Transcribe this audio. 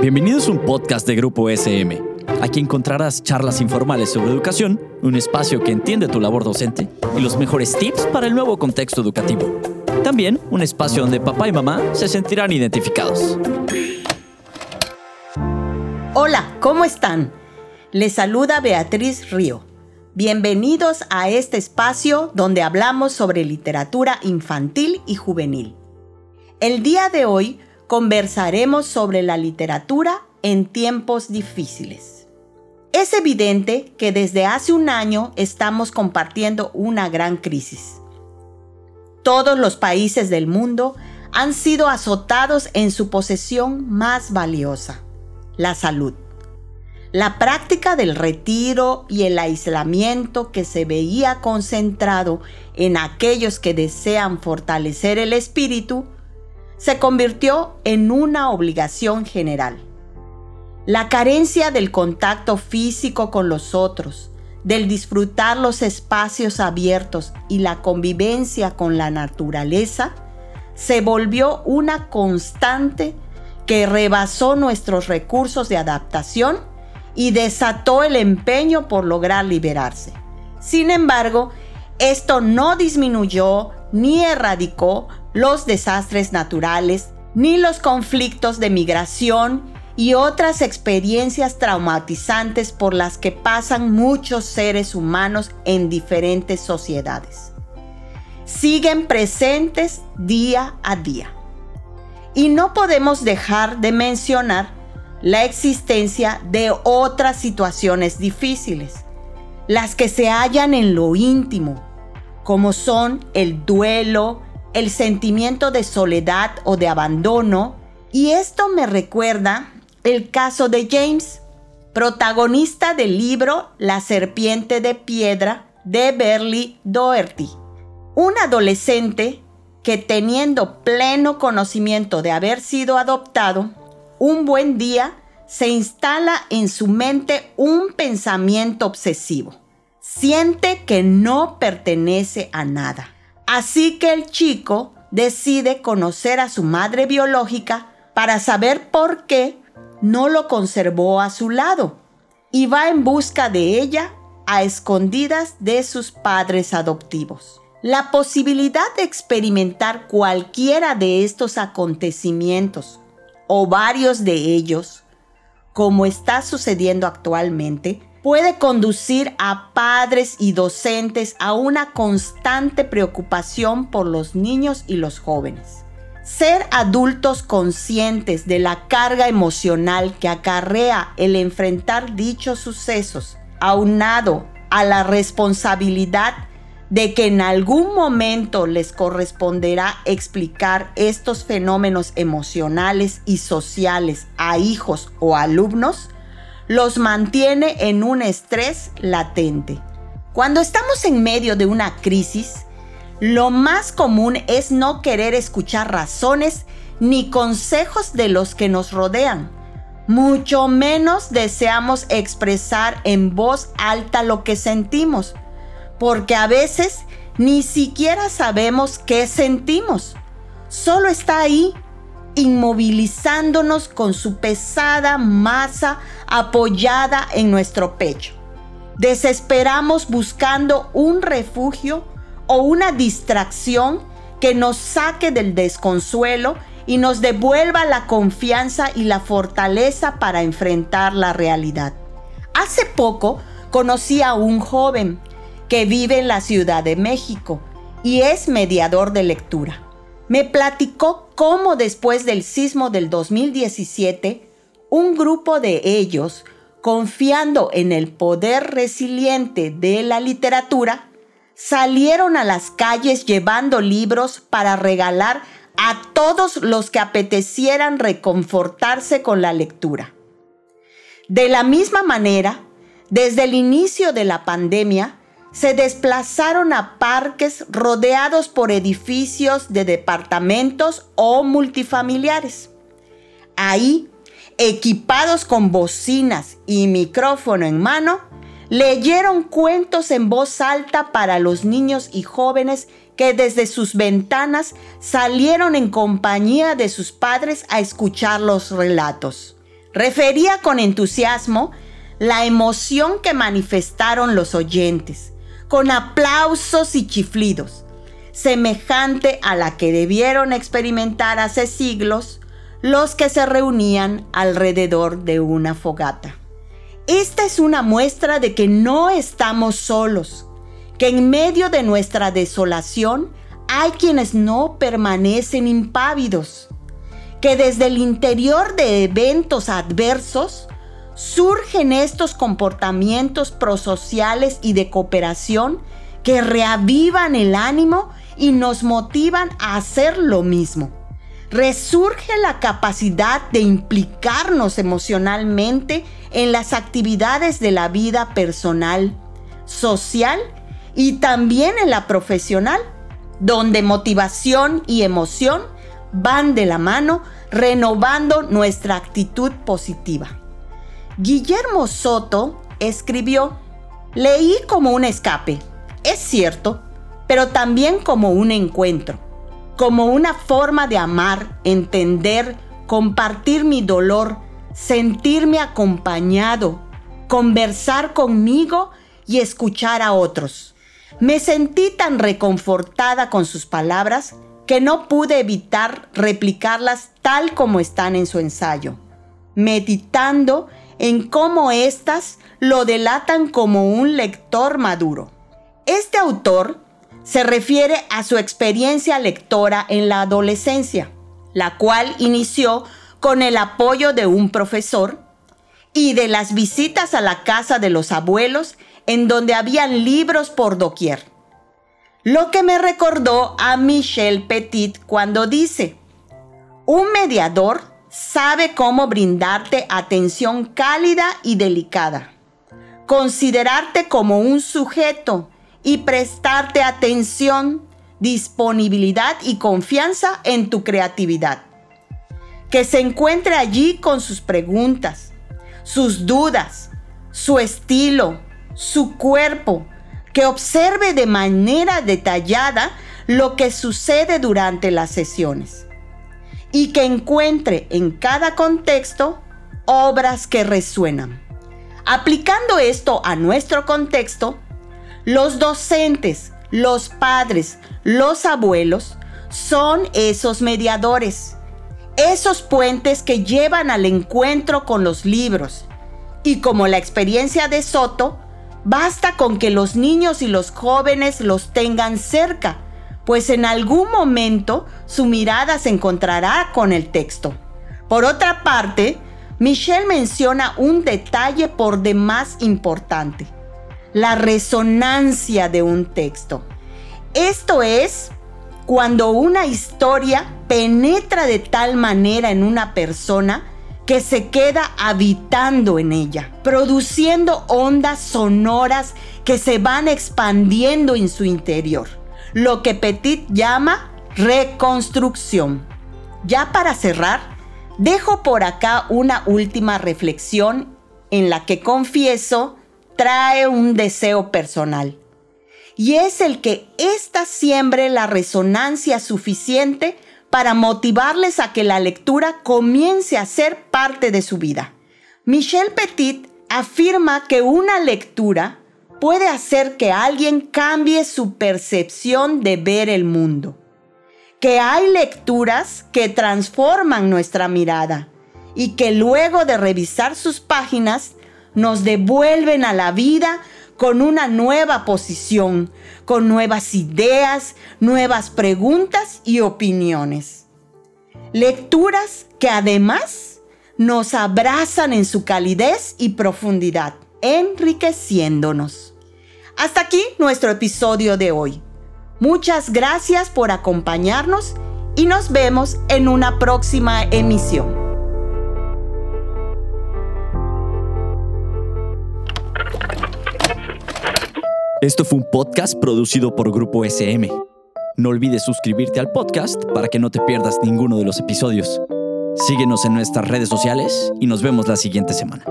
Bienvenidos a un podcast de Grupo SM. Aquí encontrarás charlas informales sobre educación, un espacio que entiende tu labor docente y los mejores tips para el nuevo contexto educativo. También un espacio donde papá y mamá se sentirán identificados. Hola, ¿cómo están? Les saluda Beatriz Río. Bienvenidos a este espacio donde hablamos sobre literatura infantil y juvenil. El día de hoy conversaremos sobre la literatura en tiempos difíciles. Es evidente que desde hace un año estamos compartiendo una gran crisis. Todos los países del mundo han sido azotados en su posesión más valiosa, la salud. La práctica del retiro y el aislamiento que se veía concentrado en aquellos que desean fortalecer el espíritu se convirtió en una obligación general. La carencia del contacto físico con los otros, del disfrutar los espacios abiertos y la convivencia con la naturaleza, se volvió una constante que rebasó nuestros recursos de adaptación y desató el empeño por lograr liberarse. Sin embargo, esto no disminuyó ni erradicó los desastres naturales, ni los conflictos de migración y otras experiencias traumatizantes por las que pasan muchos seres humanos en diferentes sociedades. Siguen presentes día a día. Y no podemos dejar de mencionar la existencia de otras situaciones difíciles, las que se hallan en lo íntimo, como son el duelo, el sentimiento de soledad o de abandono, y esto me recuerda el caso de James, protagonista del libro La serpiente de piedra de Berly Doherty, un adolescente que teniendo pleno conocimiento de haber sido adoptado, un buen día se instala en su mente un pensamiento obsesivo. Siente que no pertenece a nada Así que el chico decide conocer a su madre biológica para saber por qué no lo conservó a su lado y va en busca de ella a escondidas de sus padres adoptivos. La posibilidad de experimentar cualquiera de estos acontecimientos o varios de ellos, como está sucediendo actualmente, puede conducir a padres y docentes a una constante preocupación por los niños y los jóvenes. Ser adultos conscientes de la carga emocional que acarrea el enfrentar dichos sucesos, aunado a la responsabilidad de que en algún momento les corresponderá explicar estos fenómenos emocionales y sociales a hijos o alumnos, los mantiene en un estrés latente. Cuando estamos en medio de una crisis, lo más común es no querer escuchar razones ni consejos de los que nos rodean. Mucho menos deseamos expresar en voz alta lo que sentimos, porque a veces ni siquiera sabemos qué sentimos. Solo está ahí inmovilizándonos con su pesada masa apoyada en nuestro pecho. Desesperamos buscando un refugio o una distracción que nos saque del desconsuelo y nos devuelva la confianza y la fortaleza para enfrentar la realidad. Hace poco conocí a un joven que vive en la Ciudad de México y es mediador de lectura me platicó cómo después del sismo del 2017, un grupo de ellos, confiando en el poder resiliente de la literatura, salieron a las calles llevando libros para regalar a todos los que apetecieran reconfortarse con la lectura. De la misma manera, desde el inicio de la pandemia, se desplazaron a parques rodeados por edificios de departamentos o multifamiliares. Ahí, equipados con bocinas y micrófono en mano, leyeron cuentos en voz alta para los niños y jóvenes que desde sus ventanas salieron en compañía de sus padres a escuchar los relatos. Refería con entusiasmo la emoción que manifestaron los oyentes, con aplausos y chiflidos, semejante a la que debieron experimentar hace siglos los que se reunían alrededor de una fogata. Esta es una muestra de que no estamos solos, que en medio de nuestra desolación hay quienes no permanecen impávidos, que desde el interior de eventos adversos surgen estos comportamientos prosociales y de cooperación que reavivan el ánimo y nos motivan a hacer lo mismo. Resurge la capacidad de implicarnos emocionalmente en las actividades de la vida personal, social y también en la profesional, donde motivación y emoción van de la mano renovando nuestra actitud positiva. Guillermo Soto escribió, leí como un escape, es cierto, pero también como un encuentro, como una forma de amar, entender, compartir mi dolor, sentirme acompañado, conversar conmigo y escuchar a otros. Me sentí tan reconfortada con sus palabras que no pude evitar replicarlas tal como están en su ensayo, meditando en cómo éstas lo delatan como un lector maduro. Este autor se refiere a su experiencia lectora en la adolescencia, la cual inició con el apoyo de un profesor y de las visitas a la casa de los abuelos en donde habían libros por doquier. Lo que me recordó a Michel Petit cuando dice, un mediador sabe cómo brindarte atención cálida y delicada, considerarte como un sujeto y prestarte atención, disponibilidad y confianza en tu creatividad. Que se encuentre allí con sus preguntas, sus dudas, su estilo, su cuerpo, que observe de manera detallada lo que sucede durante las sesiones y que encuentre en cada contexto obras que resuenan. Aplicando esto a nuestro contexto, los docentes, los padres, los abuelos son esos mediadores, esos puentes que llevan al encuentro con los libros. Y como la experiencia de Soto, basta con que los niños y los jóvenes los tengan cerca pues en algún momento su mirada se encontrará con el texto. Por otra parte, Michelle menciona un detalle por demás importante, la resonancia de un texto. Esto es cuando una historia penetra de tal manera en una persona que se queda habitando en ella, produciendo ondas sonoras que se van expandiendo en su interior lo que Petit llama reconstrucción. Ya para cerrar, dejo por acá una última reflexión en la que confieso trae un deseo personal. Y es el que ésta siembre la resonancia suficiente para motivarles a que la lectura comience a ser parte de su vida. Michel Petit afirma que una lectura puede hacer que alguien cambie su percepción de ver el mundo. Que hay lecturas que transforman nuestra mirada y que luego de revisar sus páginas nos devuelven a la vida con una nueva posición, con nuevas ideas, nuevas preguntas y opiniones. Lecturas que además nos abrazan en su calidez y profundidad, enriqueciéndonos. Hasta aquí nuestro episodio de hoy. Muchas gracias por acompañarnos y nos vemos en una próxima emisión. Esto fue un podcast producido por Grupo SM. No olvides suscribirte al podcast para que no te pierdas ninguno de los episodios. Síguenos en nuestras redes sociales y nos vemos la siguiente semana.